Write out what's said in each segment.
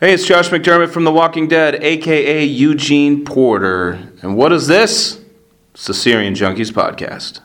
Hey, it's Josh McDermitt from The Walking Dead, aka Eugene Porter. And what is this? It's the Serienjunkies podcast.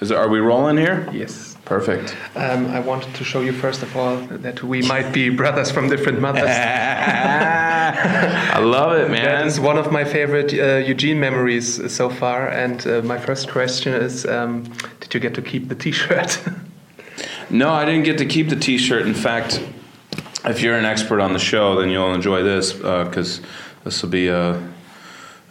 Is it, are we rolling here? Yes. Perfect. Um, I wanted to show you first of all that we might be brothers from different mothers. I love it, man. That is one of my favorite uh, Eugene memories so far. And uh, my first question is um, Did you get to keep the t shirt? No, I didn't get to keep the T-shirt. In fact, if you're an expert on the show, then you'll enjoy this because this will be a,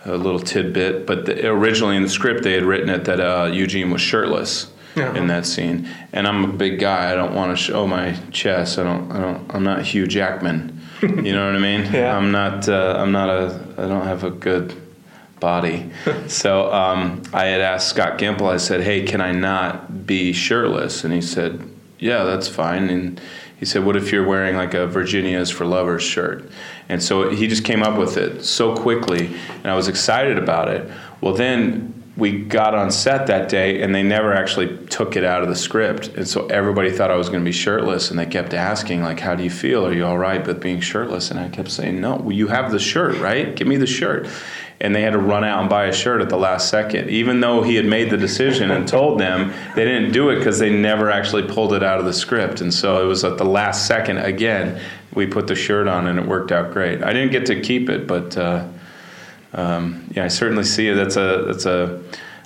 a little tidbit. But the, originally in the script, they had written it that uh, Eugene was shirtless Yeah. in that scene, and I'm a big guy. I don't want to show my chest. I don't. I don't. I'm not Hugh Jackman. You know what I mean? Yeah. I'm not. Uh, I'm not a. I don't have a good body. so um, I had asked Scott Gimple. I said, "Hey, can I not be shirtless?" And he said, "Yeah, that's fine." And he said, "What if you're wearing like a Virginia's for Lovers shirt?" And so he just came up with it so quickly, and I was excited about it. Well, then we got on set that day, and they never actually took it out of the script, and so everybody thought I was going to be shirtless, and they kept asking like, "How do you feel? Are you all right with being shirtless?" And I kept saying, "No, well, you have the shirt, right? Give me the shirt." And they had to run out and buy a shirt at the last second. Even though he had made the decision and told them, they didn't do it because they never actually pulled it out of the script. And so it was at the last second again. We put the shirt on and it worked out great. I didn't get to keep it, but uh, um, yeah, I certainly see it. That's a that's a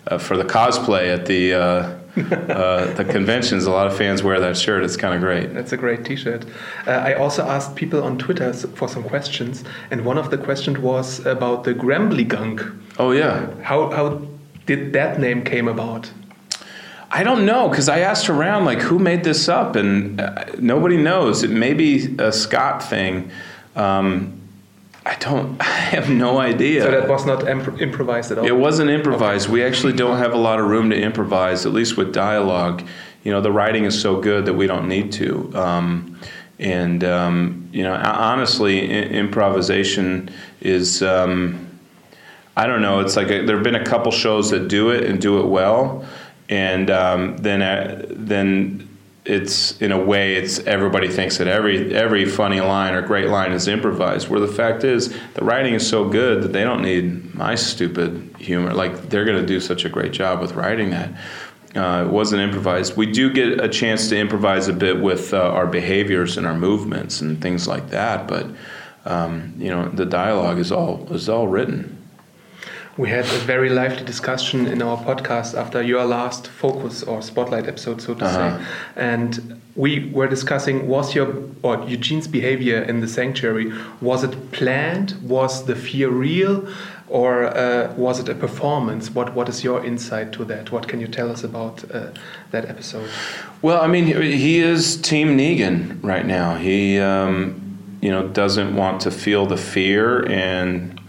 uh, for the cosplay at the. Uh, uh, the conventions, a lot of fans wear that shirt. It's kind of great. That's a great t shirt. Uh, I also asked people on Twitter for some questions, and one of the questions was about the Grambly Gunk. Oh yeah, How, how did that name came about? I don't know because I asked around like who made this up, and uh, nobody knows. It may be a Scott thing. Um, I don't. I have no idea. So that was not imp- improvised at all. It wasn't improvised. We actually don't have a lot of room to improvise, at least with dialogue. You know, the writing is so good that we don't need to. Um, and um, you know, honestly, I- improvisation is. Um, I don't know. It's like a, there have been a couple shows that do it and do it well, and um, then uh, then it's in a way it's everybody thinks that every every funny line or great line is improvised. Where the fact is the writing is so good that they don't need my stupid humor. Like they're going to do such a great job with writing that. Uh, it wasn't improvised. We do get a chance to improvise a bit with uh, our behaviors and our movements and things like that, but um, you know the dialogue is all is all written. We had a very lively discussion in our podcast after your last focus or spotlight episode, so to Uh-huh. say. And we were discussing was your or Eugene's behavior in the sanctuary was it planned? Was the fear real, or uh, was it a performance? What What is your insight to that? What can you tell us about uh, that episode? Well, I mean, he he is Team Negan right now. He, um, you know, doesn't want to feel the fear and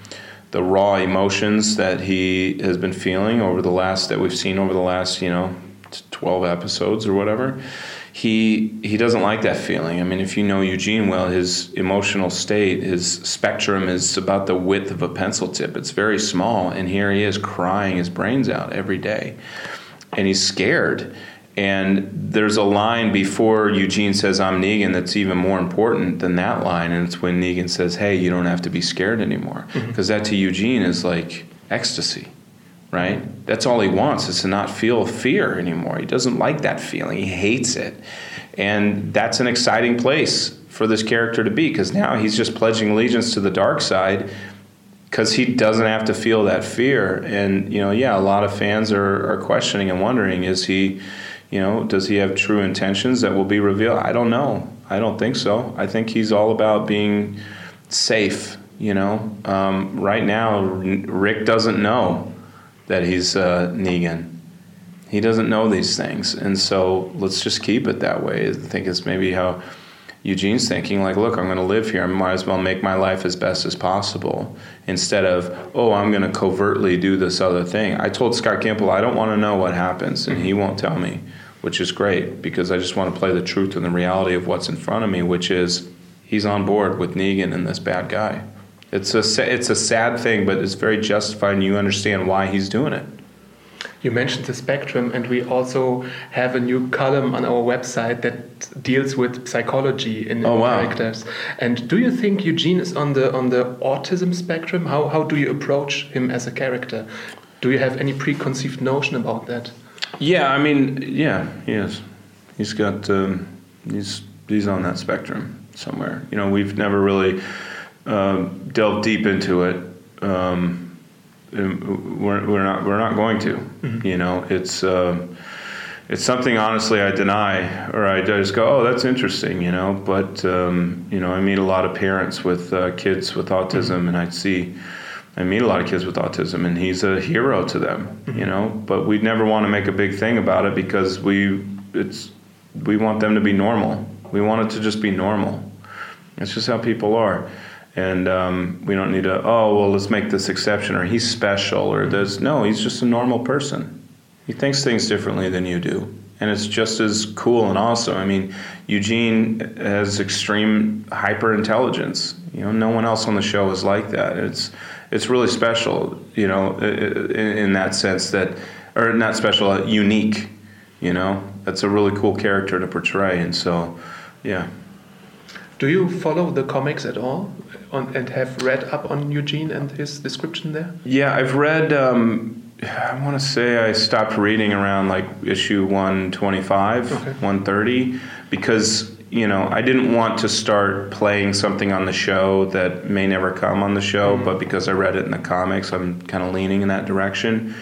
the raw emotions that he has been feeling over the last that we've seen over the last, you know, twelve episodes or whatever. He he doesn't like that feeling. I mean, if you know Eugene well, his emotional state, his spectrum is about the width of a pencil tip. It's very small, and here he is crying his brains out every day and he's scared. And there's a line before Eugene says, I'm Negan, that's even more important than that line. And it's when Negan says, Hey, you don't have to be scared anymore. Mm-hmm. Because that to Eugene is like ecstasy, right? That's all he wants is to not feel fear anymore. He doesn't like that feeling, he hates it. And that's an exciting place for this character to be because now he's just pledging allegiance to the dark side because he doesn't have to feel that fear. And you know, yeah, a lot of fans are, are questioning and wondering: Is he, you know, does he have true intentions that will be revealed? I don't know. I don't think so. I think he's all about being safe. You know, um, right now Rick doesn't know that he's uh, Negan. He doesn't know these things, and so let's just keep it that way. I think it's maybe how Eugene's thinking like, look, I'm going to live here. I might as well make my life as best as possible instead of, oh, I'm going to covertly do this other thing. I told Scott Gimple I don't want to know what happens, and he won't tell me, which is great because I just want to play the truth and the reality of what's in front of me, which is he's on board with Negan and this bad guy. It's a it's a sad thing, but it's very justified, and you understand why he's doing it. You mentioned the spectrum, and we also have a new column on our website that deals with psychology in, Oh, wow. characters. And do you think Eugene is on the on the autism spectrum? How how do you approach him as a character? Do you have any preconceived notion about that? Yeah, I mean, yeah, he is. He's got um, he's he's on that spectrum somewhere. You know, we've never really um, delved deep into it. Um, we're, we're not we're not going to. You know, it's um, it's something honestly I deny or I just go, oh, that's interesting. You know, but um, you know, I meet a lot of parents with uh, kids with autism, and I'd see. I meet a lot of kids with autism, and he's a hero to them, you know. But we never want to make a big thing about it because we it's we want them to be normal. We want it to just be normal. It's just how people are, and um, we don't need to. Oh well, let's make this exception, or he's special, or there's no. He's just a normal person. He thinks things differently than you do, and it's just as cool and awesome. I mean, Eugene has extreme hyper intelligence. You know, no one else on the show is like that. It's it's really special. You know, in, in that sense that, or not special, uh, unique. You know, that's a really cool character to portray, and so, yeah. Do you follow the comics at all, on, and have read up on Eugene and his description there? Yeah, I've read. Um, I want to say I stopped reading around like issue 125, Okay. 130, because you know I didn't want to start playing something on the show that may never come on the show, mm-hmm. but because I read it in the comics, I'm kind of leaning in that direction.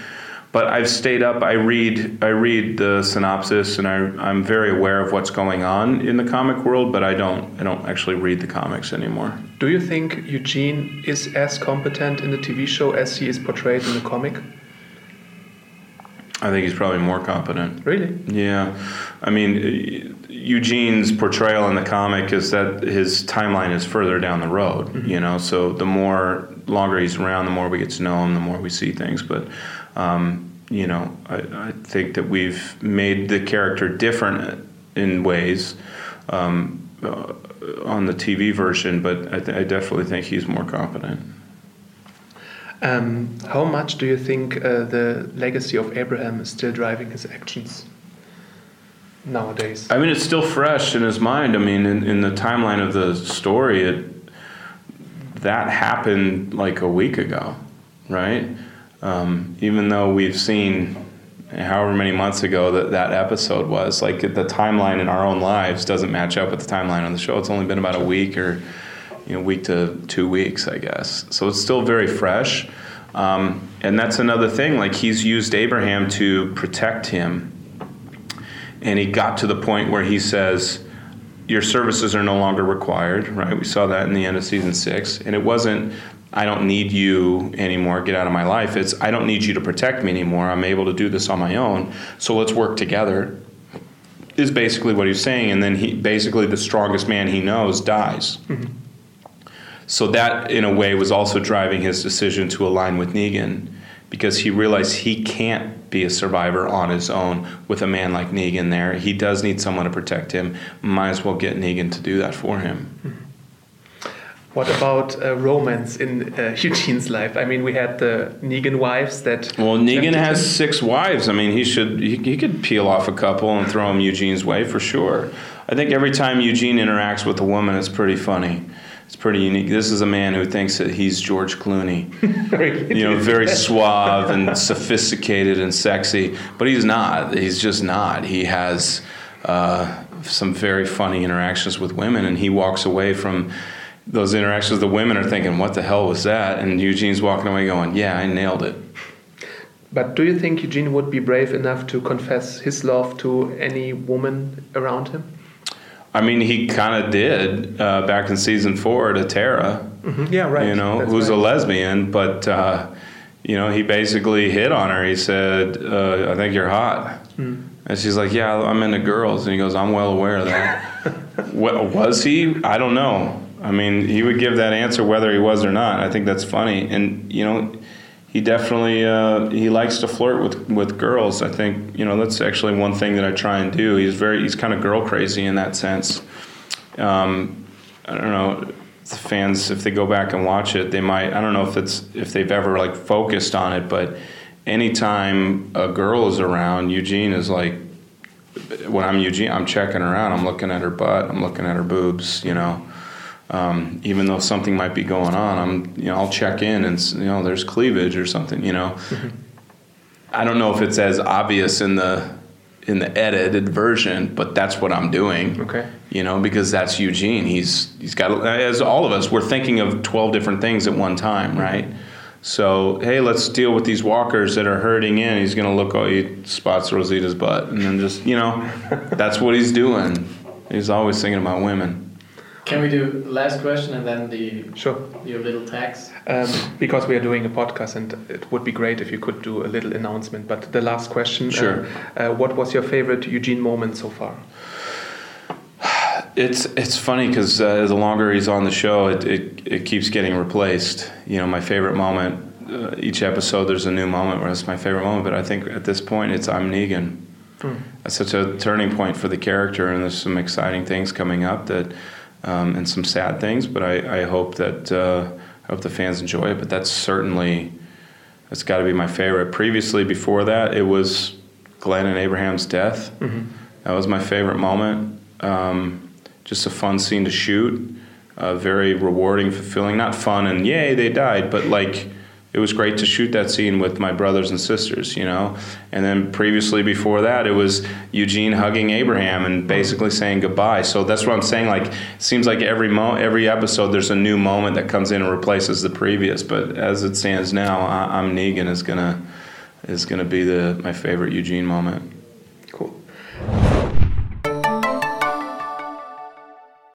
But I've stayed up. I read. I read the synopsis, and I, I'm very aware of what's going on in the comic world. But I don't. I don't actually read the comics anymore. Do you think Eugene is as competent in the TV show as he is portrayed in the comic? I think he's probably more competent. Really? Yeah, I mean, Eugene's portrayal in the comic is that his timeline is further down the road. You know, so the more longer he's around, the more we get to know him, the more we see things. But um, you know, I, I think that we've made the character different in ways um, uh, on the TV version, but I, th- I definitely think he's more competent. Um, how much do you think uh, the legacy of Abraham is still driving his actions nowadays? I mean, it's still fresh in his mind. I mean, in, in the timeline of the story, it that happened like a week ago, right? Um, even though we've seen however many months ago that that episode was, like the timeline in our own lives doesn't match up with the timeline on the show. It's only been about a week or you know, week to two weeks, I guess. So it's still very fresh. Um, and that's another thing. Like he's used Abraham to protect him. And he got to the point where he says your services are no longer required right? We saw that in the end of season six. And it wasn't i don't need you anymore. Get out of my life. It's i don't need you to protect me anymore. I'm able to do this on my own. So let's work together is basically what he's saying. And then he basically the strongest man he knows dies so that in a way was also driving his decision to align with negan because he realized he can't be a survivor on his own with a man like Negan there. He does need someone to protect him. Might as well get Negan to do that for him. What about uh, romance in uh, Eugene's life? I mean, we had the Negan wives that. Well, Negan has him. six wives. I mean, he should he, he could peel off a couple and throw them Eugene's way for sure. I think every time Eugene interacts with a woman, it's pretty funny. It's pretty unique. This is a man who thinks that he's George Clooney. You know, very suave and sophisticated and sexy, but he's not. He's just not. He has uh, some very funny interactions with women, and he walks away from those interactions. The women are thinking, "What the hell was that?" And Eugene's walking away, going, "Yeah, I nailed it." But do you think Eugene would be brave enough to confess his love to any woman around him? I mean, he kind of did uh, back in season four to Tara. Yeah, right. you know, That's who's a lesbian, but uh, you know, he basically hit on her. He said, uh, "I think you're hot," Hmm. and she's like, "Yeah, I'm into girls," and he goes, "I'm well aware of that." what, was he? I don't know. I mean, he would give that answer whether he was or not. I think that's funny, and you know. He definitely uh, he likes to flirt with, with girls. I think you know that's actually one thing that I try and do. He's very he's kind of girl crazy in that sense. Um, I don't know fans if they go back and watch it they might i don't know if it's if they've ever like focused on it but anytime a girl is around, Eugene is like, when I'm Eugene, I'm checking her out. I'm looking at her butt. I'm looking at her boobs. You know, um, even though something might be going on, I'm you know I'll check in and you know there's cleavage or something. You know, mm-hmm. I don't know if it's as obvious in the in the edited version, but that's what I'm doing. Okay. You know, because that's Eugene. He's he's got as all of us, we're thinking of 12 different things at one time, right? So, hey, let's deal with these walkers that are hurting in. He's going to look, oh, he spots Rosita's butt. And then just, you know, that's what he's doing. He's always thinking about women. Can we do last question and then the sure your little tags? Um, because we are doing a podcast and it would be great if you could do a little announcement. But the last question, sure. Uh, uh, what was your favorite Eugene moment so far? It's it's funny because uh, the longer he's on the show, it, it, it keeps getting replaced. You know, my favorite moment. Uh, each episode, there's a new moment where it's my favorite moment. But I think at this point, it's I'm Negan. Hmm. That's such a turning point for the character, and there's some exciting things coming up that, um, and some sad things. But I, I hope that uh, I hope the fans enjoy it. But that's certainly that's got to be my favorite. Previously, before that, it was Glenn and Abraham's death. Mm-hmm. That was my favorite moment. Um, just a fun scene to shoot. Uh, very rewarding, fulfilling. Not fun and yay they died, but like it was great to shoot that scene with my brothers and sisters, you know. And then previously before that, it was Eugene hugging Abraham and basically saying goodbye. So that's what I'm saying. Like it seems like every mo- every episode there's a new moment that comes in and replaces the previous. But as it stands now, I- am Negan is gonna is gonna be the my favorite Eugene moment.